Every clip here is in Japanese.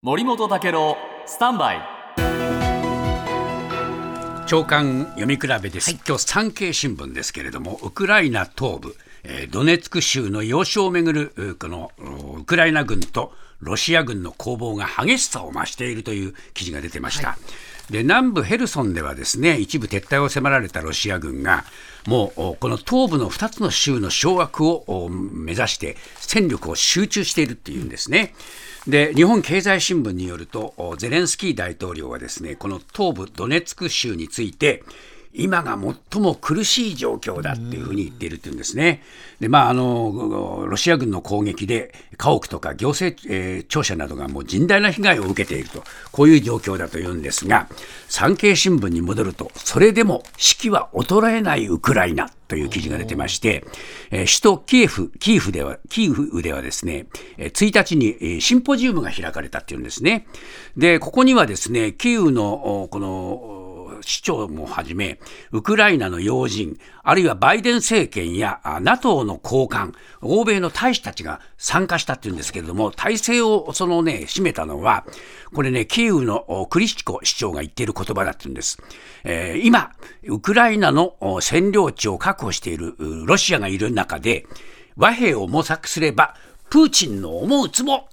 森本武郎スタンバイ。長官読み比べです、今日産経新聞ですけれどもウクライナ東部、えードネツク州の要衝をめぐるうこのうウクライナ軍とロシア軍の攻防が激しさを増しているという記事が出てました。で南部ヘルソンではですね一部撤退を迫られたロシア軍がもうこの東部の2つの州の掌握を目指して戦力を集中しているっていうんですね。で日本経済新聞によるとゼレンスキー大統領はですねこの東部ドネツク州について今が最も苦しい状況だっていうふうに言っているっていうんですね。で、まあ、あの、ロシア軍の攻撃で家屋とか行政、えー庁舎などがもう甚大な被害を受けていると、こういう状況だというんですが、産経新聞に戻ると、それでも士気は衰えないウクライナという記事が出てまして、えー首都キエフ、キーフでは、キーフではですね、え1日にシンポジウムが開かれたっていうんですね。で、ここにはですね、キーウの、この、市長もはじめ、ウクライナの要人、あるいはバイデン政権や NATO の高官、欧米の大使たちが参加したっていうんですけれども、体制をそのね、占めたのは、これね、キーウのクリシチコ市長が言っている言葉だっていうんです。えー今、ウクライナの占領地を確保しているロシアがいる中で、和平を模索すれば、プーチンの思うツボ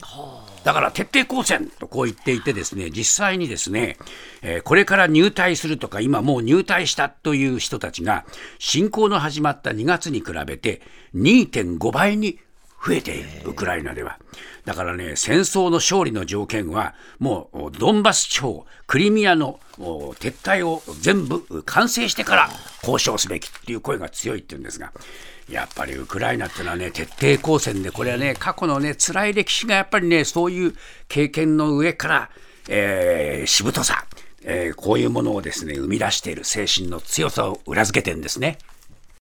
だから徹底抗戦とこう言っていてですね、実際にですね、えーこれから入隊するとか、今もう入隊したという人たちが、侵攻の始まった2月に比べて2.5倍に増えている、ウクライナでは。だからね、戦争の勝利の条件は、もうドンバス地方、クリミアの撤退を全部完成してから交渉すべきっていう声が強いっていうんですが、やっぱりウクライナっていうのはね、徹底抗戦で、これはね、過去のね、辛い歴史がやっぱりね、そういう経験の上から、えーしぶとさ、えーこういうものをですね、生み出している精神の強さを裏付けてるんですね。